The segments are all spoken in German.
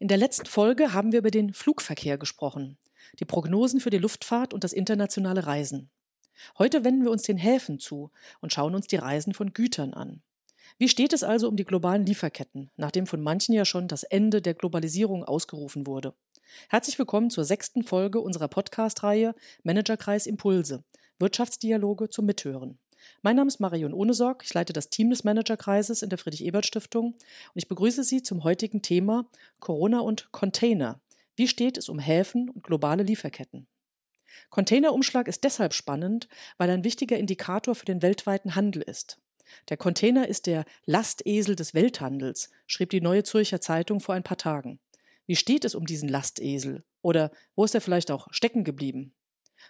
In der letzten Folge haben wir über den Flugverkehr gesprochen, die Prognosen für die Luftfahrt und das internationale Reisen. Heute wenden wir uns den Häfen zu und schauen uns die Reisen von Gütern an. Wie steht es also um die globalen Lieferketten, nachdem von manchen ja schon das Ende der Globalisierung ausgerufen wurde? Herzlich willkommen zur sechsten Folge unserer Podcast-Reihe Managerkreis Impulse, Wirtschaftsdialoge zum Mithören. Mein Name ist Marion Ohnesorg, ich leite das Team des Managerkreises in der Friedrich-Ebert-Stiftung und ich begrüße Sie zum heutigen Thema Corona und Container. Wie steht es um Häfen und globale Lieferketten? Containerumschlag ist deshalb spannend, weil er ein wichtiger Indikator für den weltweiten Handel ist. Der Container ist der Lastesel des Welthandels, schrieb die Neue Zürcher Zeitung vor ein paar Tagen. Wie steht es um diesen Lastesel? Oder wo ist er vielleicht auch stecken geblieben?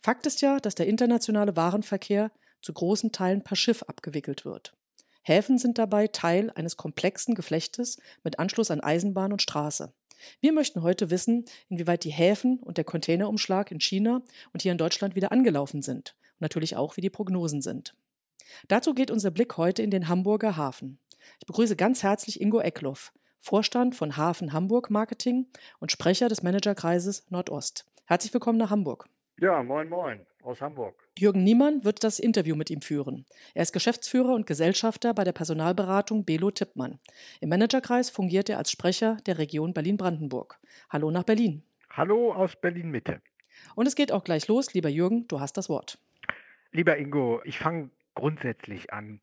Fakt ist ja, dass der internationale Warenverkehr zu großen Teilen per Schiff abgewickelt wird. Häfen sind dabei Teil eines komplexen Geflechtes mit Anschluss an Eisenbahn und Straße. Wir möchten heute wissen, inwieweit die Häfen und der Containerumschlag in China und hier in Deutschland wieder angelaufen sind und natürlich auch, wie die Prognosen sind. Dazu geht unser Blick heute in den Hamburger Hafen. Ich begrüße ganz herzlich Ingo Eckloff, Vorstand von Hafen Hamburg Marketing und Sprecher des Managerkreises Nordost. Herzlich willkommen nach Hamburg. Ja, moin, moin aus Hamburg. Jürgen Niemann wird das Interview mit ihm führen. Er ist Geschäftsführer und Gesellschafter bei der Personalberatung Belo Tippmann. Im Managerkreis fungiert er als Sprecher der Region Berlin-Brandenburg. Hallo nach Berlin. Hallo aus Berlin-Mitte. Und es geht auch gleich los. Lieber Jürgen, du hast das Wort. Lieber Ingo, ich fange grundsätzlich an.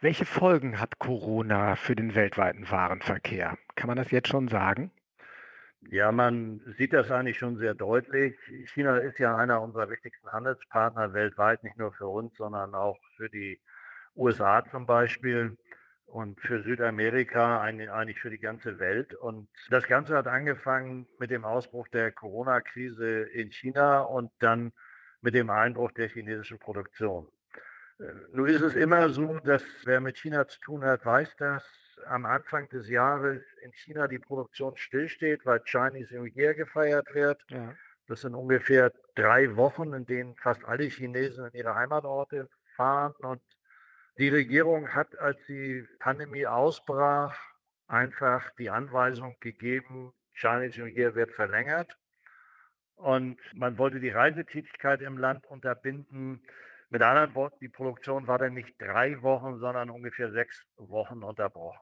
Welche Folgen hat Corona für den weltweiten Warenverkehr? Kann man das jetzt schon sagen? Ja, man sieht das eigentlich schon sehr deutlich. China ist ja einer unserer wichtigsten Handelspartner weltweit, nicht nur für uns, sondern auch für die USA zum Beispiel und für Südamerika, eigentlich für die ganze Welt. Und das Ganze hat angefangen mit dem Ausbruch der Corona-Krise in China und dann mit dem Einbruch der chinesischen Produktion. Äh, nun ist es immer so, dass wer mit China zu tun hat, weiß das am Anfang des Jahres in China die Produktion stillsteht, weil Chinese New Year gefeiert wird. Ja. Das sind ungefähr drei Wochen, in denen fast alle Chinesen in ihre Heimatorte fahren. Und die Regierung hat, als die Pandemie ausbrach, einfach die Anweisung gegeben, Chinese New Year wird verlängert. Und man wollte die Reisetätigkeit im Land unterbinden. Mit anderen Worten, die Produktion war dann nicht drei Wochen, sondern ungefähr sechs Wochen unterbrochen.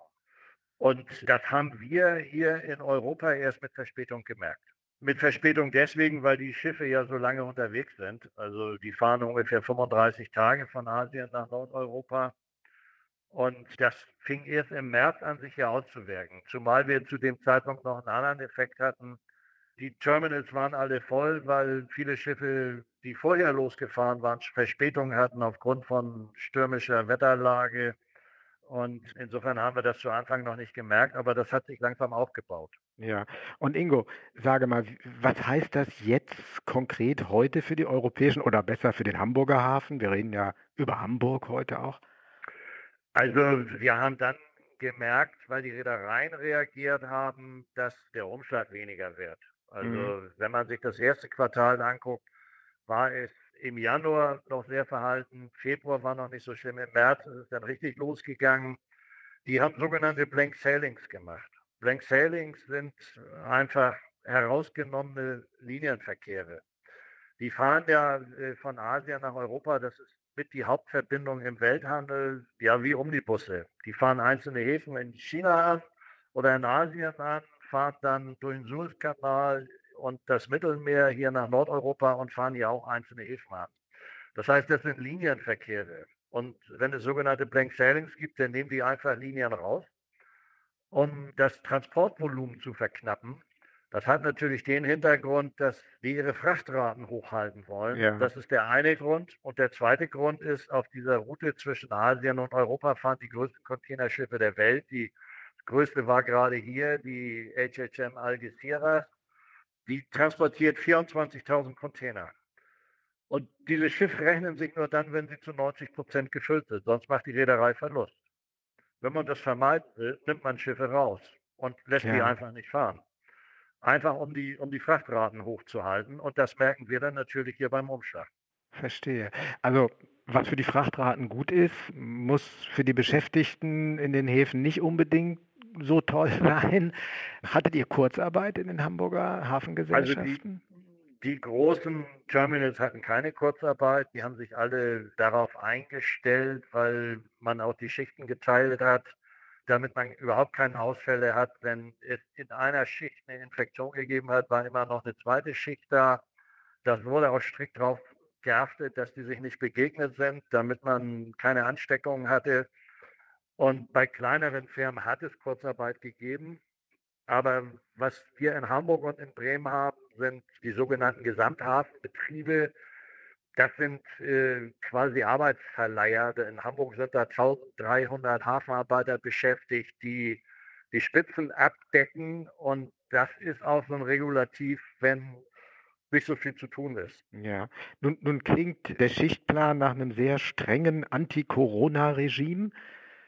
Und das haben wir hier in Europa erst mit Verspätung gemerkt. Mit Verspätung deswegen, weil die Schiffe ja so lange unterwegs sind. Also die fahren ungefähr 35 Tage von Asien nach Nordeuropa. Und das fing erst im März an, sich hier auszuwirken. Zumal wir zu dem Zeitpunkt noch einen anderen Effekt hatten. Die Terminals waren alle voll, weil viele Schiffe, die vorher losgefahren waren, Verspätungen hatten aufgrund von stürmischer Wetterlage und insofern haben wir das zu Anfang noch nicht gemerkt, aber das hat sich langsam aufgebaut. Ja, und Ingo, sage mal, was heißt das jetzt konkret heute für die europäischen oder besser für den Hamburger Hafen? Wir reden ja über Hamburg heute auch. Also wir haben dann gemerkt, weil die Reedereien reagiert haben, dass der Umschlag weniger wird. Also mhm. wenn man sich das erste Quartal anguckt, war es im Januar noch sehr verhalten. Februar war noch nicht so schlimm. Im März ist es dann richtig losgegangen. Die haben sogenannte Blank Sailings gemacht. Blank Sailings sind einfach herausgenommene Linienverkehre. Die fahren ja äh, von Asien nach Europa. Das ist mit die Hauptverbindung im Welthandel, ja wie Omnibusse. Die fahren einzelne Häfen in China an oder in Asien an, fahren dann durch den Suezkanal und das Mittelmeer hier nach Nordeuropa und fahren hier auch einzelne Häfen an. Das heißt, das sind Linienverkehre. Und wenn es sogenannte Blank Sailings gibt, dann nehmen die einfach Linien raus, um das Transportvolumen zu verknappen. Das hat natürlich den Hintergrund, dass die ihre Frachtraten hochhalten wollen. Ja. Das ist der eine Grund. Und der zweite Grund ist, auf dieser Route zwischen Asien und Europa fahren die größten Containerschiffe der Welt. Die größte war gerade hier, die HHM Algeciras. Die transportiert 24.000 Container. Und diese Schiffe rechnen sich nur dann, wenn sie zu 90 Prozent gefüllt sind. Sonst macht die Reederei Verlust. Wenn man das vermeiden will, nimmt man Schiffe raus und lässt ja. die einfach nicht fahren. Einfach um die, um die Frachtraten hochzuhalten. Und das merken wir dann natürlich hier beim Umschlag. Verstehe. Also was für die Frachtraten gut ist, muss für die Beschäftigten in den Häfen nicht unbedingt so toll sein. Hattet ihr Kurzarbeit in den Hamburger Hafengesellschaften? Also die, die großen Terminals hatten keine Kurzarbeit, die haben sich alle darauf eingestellt, weil man auch die Schichten geteilt hat, damit man überhaupt keine Ausfälle hat. Wenn es in einer Schicht eine Infektion gegeben hat, war immer noch eine zweite Schicht da. Das wurde auch strikt darauf geachtet, dass die sich nicht begegnet sind, damit man keine Ansteckungen hatte. Und bei kleineren Firmen hat es Kurzarbeit gegeben. Aber was wir in Hamburg und in Bremen haben, sind die sogenannten Gesamthafenbetriebe. Das sind äh, quasi Arbeitsverleiher. In Hamburg sind da 1300 Hafenarbeiter beschäftigt, die die Spitzen abdecken. Und das ist auch so ein Regulativ, wenn nicht so viel zu tun ist. Ja, nun, nun klingt der Schichtplan nach einem sehr strengen Anti-Corona-Regime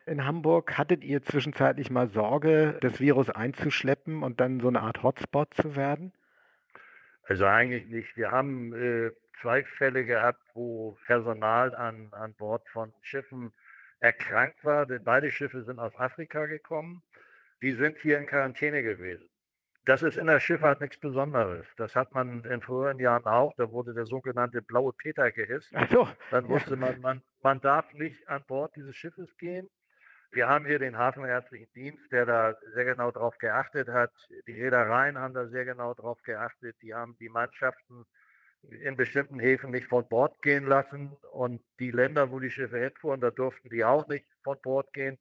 in Hamburg. Hattet ihr zwischenzeitlich mal Sorge, das Virus einzuschleppen und dann so eine Art Hotspot zu werden? Also eigentlich nicht. Wir haben äh, zwei Fälle gehabt, wo Personal an, an Bord von Schiffen erkrankt war. Beide Schiffe sind aus Afrika gekommen. Die sind hier in Quarantäne gewesen. Das ist in der Schifffahrt nichts Besonderes. Das hat man in früheren Jahren auch. Da wurde der sogenannte blaue Peter gehisst. So. Dann wusste man, man, man darf nicht an Bord dieses Schiffes gehen. Wir haben hier den Hafenärztlichen Dienst, der da sehr genau darauf geachtet hat. Die Reedereien haben da sehr genau darauf geachtet. Die haben die Mannschaften in bestimmten Häfen nicht von Bord gehen lassen. Und die Länder, wo die Schiffe hinfuhren, da durften die auch nicht von Bord gehen.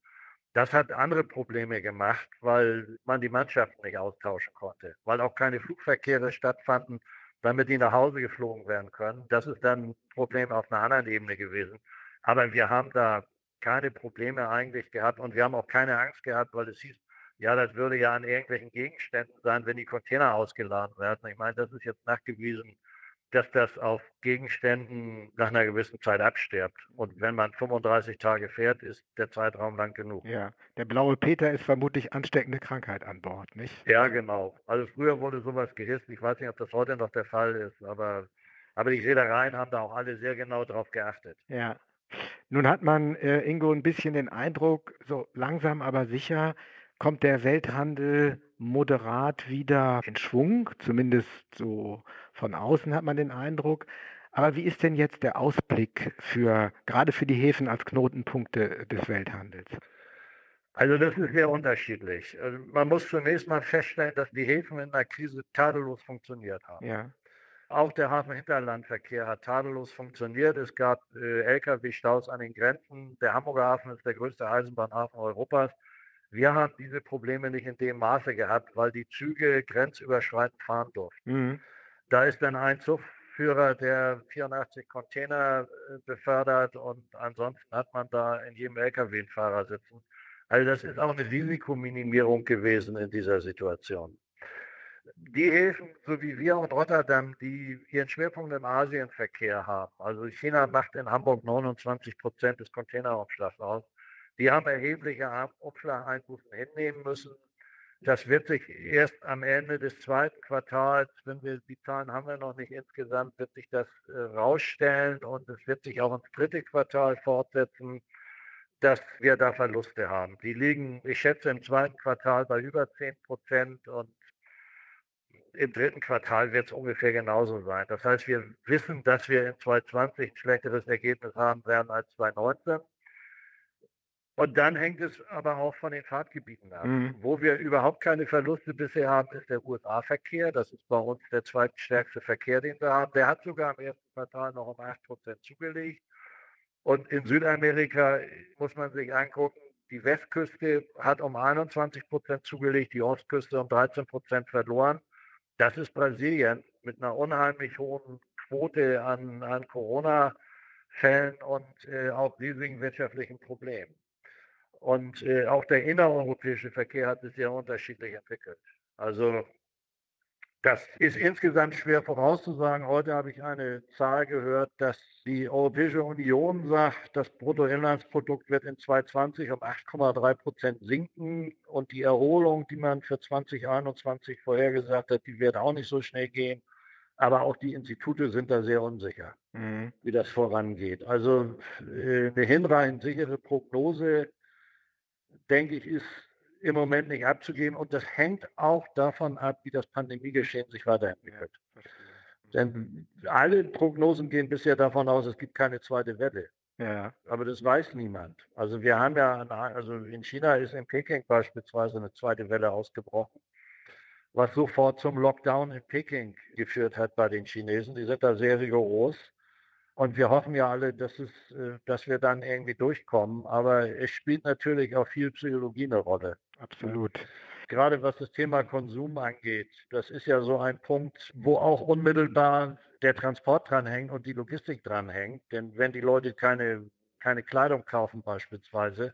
Das hat andere Probleme gemacht, weil man die Mannschaften nicht austauschen konnte, weil auch keine Flugverkehre stattfanden, damit die nach Hause geflogen werden können. Das ist dann ein Problem auf einer anderen Ebene gewesen. Aber wir haben da keine Probleme eigentlich gehabt und wir haben auch keine Angst gehabt, weil es hieß, ja, das würde ja an irgendwelchen Gegenständen sein, wenn die Container ausgeladen werden. Ich meine, das ist jetzt nachgewiesen, dass das auf Gegenständen nach einer gewissen Zeit abstirbt. Und wenn man 35 Tage fährt, ist der Zeitraum lang genug. Ja, der blaue Peter ist vermutlich ansteckende Krankheit an Bord, nicht? Ja, genau. Also früher wurde sowas gerissen. Ich weiß nicht, ob das heute noch der Fall ist, aber, aber die Reedereien haben da auch alle sehr genau drauf geachtet. Ja, nun hat man, äh, Ingo, ein bisschen den Eindruck, so langsam aber sicher kommt der Welthandel moderat wieder in Schwung, zumindest so von außen hat man den Eindruck. Aber wie ist denn jetzt der Ausblick für gerade für die Häfen als Knotenpunkte des Welthandels? Also das ist sehr unterschiedlich. Also man muss zunächst mal feststellen, dass die Häfen in der Krise tadellos funktioniert haben. Ja. Auch der Hafenhinterlandverkehr hat tadellos funktioniert. Es gab äh, Lkw-Staus an den Grenzen. Der Hamburger Hafen ist der größte Eisenbahnhafen Europas. Wir haben diese Probleme nicht in dem Maße gehabt, weil die Züge grenzüberschreitend fahren durften. Mhm. Da ist dann ein Zugführer, der 84 Container äh, befördert und ansonsten hat man da in jedem Lkw einen Fahrer sitzen. Also das ist auch eine Risikominimierung gewesen in dieser Situation die Häfen, so wie wir und Rotterdam, die ihren Schwerpunkt im Asienverkehr haben, also China macht in Hamburg 29 Prozent des Containerumschlags aus, die haben erhebliche Umschlageinbußen hinnehmen müssen. Das wird sich erst am Ende des zweiten Quartals, wenn wir die Zahlen haben wir noch nicht insgesamt, wird sich das äh, rausstellen und es wird sich auch ins dritte Quartal fortsetzen, dass wir da Verluste haben. Die liegen, ich schätze, im zweiten Quartal bei über 10 Prozent und im dritten Quartal wird es ungefähr genauso sein. Das heißt, wir wissen, dass wir in 2020 ein schlechteres Ergebnis haben werden als 2019. Und dann hängt es aber auch von den Fahrtgebieten ab. Mhm. Wo wir überhaupt keine Verluste bisher haben, ist der USA-Verkehr. Das ist bei uns der zweitstärkste Verkehr, den wir haben. Der hat sogar im ersten Quartal noch um 8% zugelegt. Und in Südamerika muss man sich angucken, die Westküste hat um 21% zugelegt, die Ostküste um 13% verloren. Das ist Brasilien mit einer unheimlich hohen Quote an, an Corona-Fällen und äh, auch riesigen wirtschaftlichen Problemen. Und äh, auch der innereuropäische Verkehr hat sich sehr unterschiedlich entwickelt. Also das ist insgesamt schwer vorauszusagen. Heute habe ich eine Zahl gehört, dass die Europäische Union sagt, das Bruttoinlandsprodukt wird in 2020 um 8,3 Prozent sinken und die Erholung, die man für 2021 vorhergesagt hat, die wird auch nicht so schnell gehen. Aber auch die Institute sind da sehr unsicher, mhm. wie das vorangeht. Also äh, eine hinreichend sichere Prognose, denke ich, ist im Moment nicht abzugeben und das hängt auch davon ab, wie das Pandemiegeschehen sich weiterentwickelt. Denn alle Prognosen gehen bisher davon aus, es gibt keine zweite Welle. Ja. Aber das weiß niemand. Also wir haben ja, also in China ist in Peking beispielsweise eine zweite Welle ausgebrochen, was sofort zum Lockdown in Peking geführt hat bei den Chinesen. Die sind da sehr rigoros. Und wir hoffen ja alle, dass, es, äh, dass wir dann irgendwie durchkommen. Aber es spielt natürlich auch viel Psychologie eine Rolle. Absolut. Gerade was das Thema Konsum angeht, das ist ja so ein Punkt, wo auch unmittelbar der Transport dranhängt und die Logistik dranhängt. Denn wenn die Leute keine, keine Kleidung kaufen beispielsweise,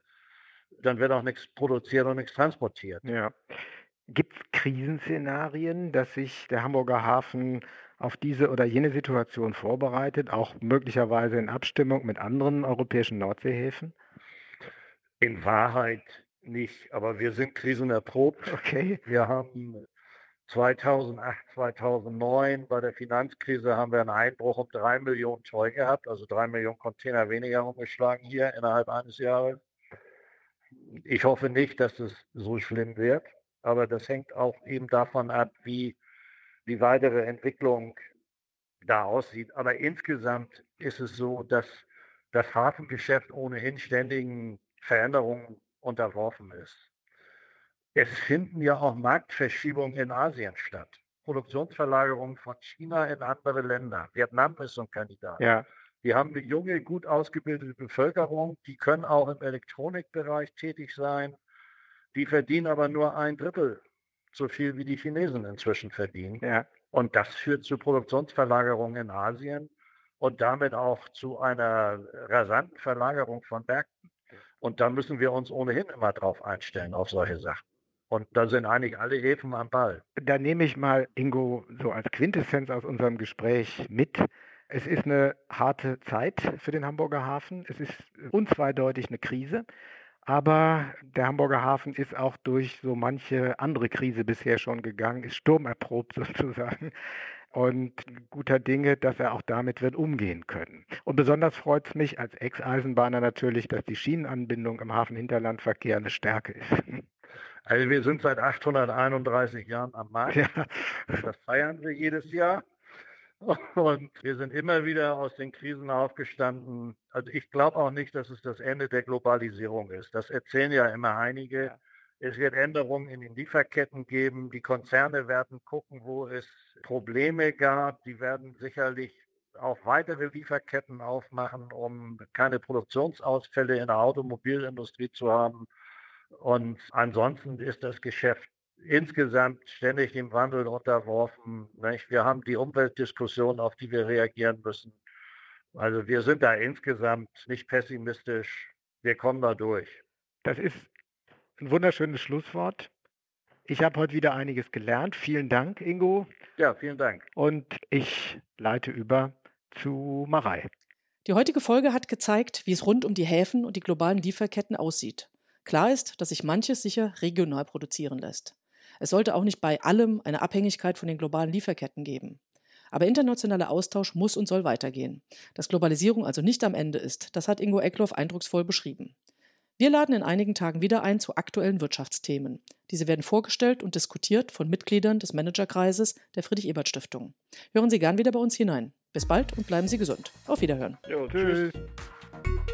dann wird auch nichts produziert und nichts transportiert. Ja. Gibt es Krisenszenarien, dass sich der Hamburger Hafen auf diese oder jene Situation vorbereitet, auch möglicherweise in Abstimmung mit anderen europäischen Nordseehäfen? In Wahrheit nicht, aber wir sind krisenerprobt. Okay. Wir haben 2008, 2009 bei der Finanzkrise haben wir einen Einbruch um drei Millionen Toll gehabt, also drei Millionen Container weniger umgeschlagen hier innerhalb eines Jahres. Ich hoffe nicht, dass es so schlimm wird, aber das hängt auch eben davon ab, wie die weitere Entwicklung da aussieht. Aber insgesamt ist es so, dass das Hafengeschäft ohnehin ständigen Veränderungen unterworfen ist. Es finden ja auch Marktverschiebungen in Asien statt. Produktionsverlagerungen von China in andere Länder. Vietnam ist so ein Kandidat. Ja. Die haben eine junge, gut ausgebildete Bevölkerung, die können auch im Elektronikbereich tätig sein. Die verdienen aber nur ein Drittel so viel wie die Chinesen inzwischen verdienen. Ja. Und das führt zu Produktionsverlagerungen in Asien und damit auch zu einer rasanten Verlagerung von Märkten. Und da müssen wir uns ohnehin immer drauf einstellen, auf solche Sachen. Und da sind eigentlich alle Häfen am Ball. Da nehme ich mal, Ingo, so als Quintessenz aus unserem Gespräch mit. Es ist eine harte Zeit für den Hamburger Hafen. Es ist unzweideutig eine Krise. Aber der Hamburger Hafen ist auch durch so manche andere Krise bisher schon gegangen, ist sturmerprobt sozusagen und guter Dinge, dass er auch damit wird umgehen können. Und besonders freut es mich als Ex-Eisenbahner natürlich, dass die Schienenanbindung im Hafenhinterlandverkehr eine Stärke ist. Also wir sind seit 831 Jahren am Markt. Ja. Das feiern wir jedes Jahr. Und wir sind immer wieder aus den Krisen aufgestanden. Also ich glaube auch nicht, dass es das Ende der Globalisierung ist. Das erzählen ja immer einige. Ja. Es wird Änderungen in den Lieferketten geben. Die Konzerne werden gucken, wo es Probleme gab. Die werden sicherlich auch weitere Lieferketten aufmachen, um keine Produktionsausfälle in der Automobilindustrie zu haben. Und ansonsten ist das Geschäft insgesamt ständig dem Wandel unterworfen. Nicht? Wir haben die Umweltdiskussion, auf die wir reagieren müssen. Also wir sind da insgesamt nicht pessimistisch. Wir kommen da durch. Das ist ein wunderschönes Schlusswort. Ich habe heute wieder einiges gelernt. Vielen Dank, Ingo. Ja, vielen Dank. Und ich leite über zu Marei. Die heutige Folge hat gezeigt, wie es rund um die Häfen und die globalen Lieferketten aussieht. Klar ist, dass sich manches sicher regional produzieren lässt. Es sollte auch nicht bei allem eine Abhängigkeit von den globalen Lieferketten geben. Aber internationaler Austausch muss und soll weitergehen. Dass Globalisierung also nicht am Ende ist, das hat Ingo Eckloff eindrucksvoll beschrieben. Wir laden in einigen Tagen wieder ein zu aktuellen Wirtschaftsthemen. Diese werden vorgestellt und diskutiert von Mitgliedern des Managerkreises der Friedrich-Ebert-Stiftung. Hören Sie gern wieder bei uns hinein. Bis bald und bleiben Sie gesund. Auf Wiederhören. Jo, tschüss. tschüss.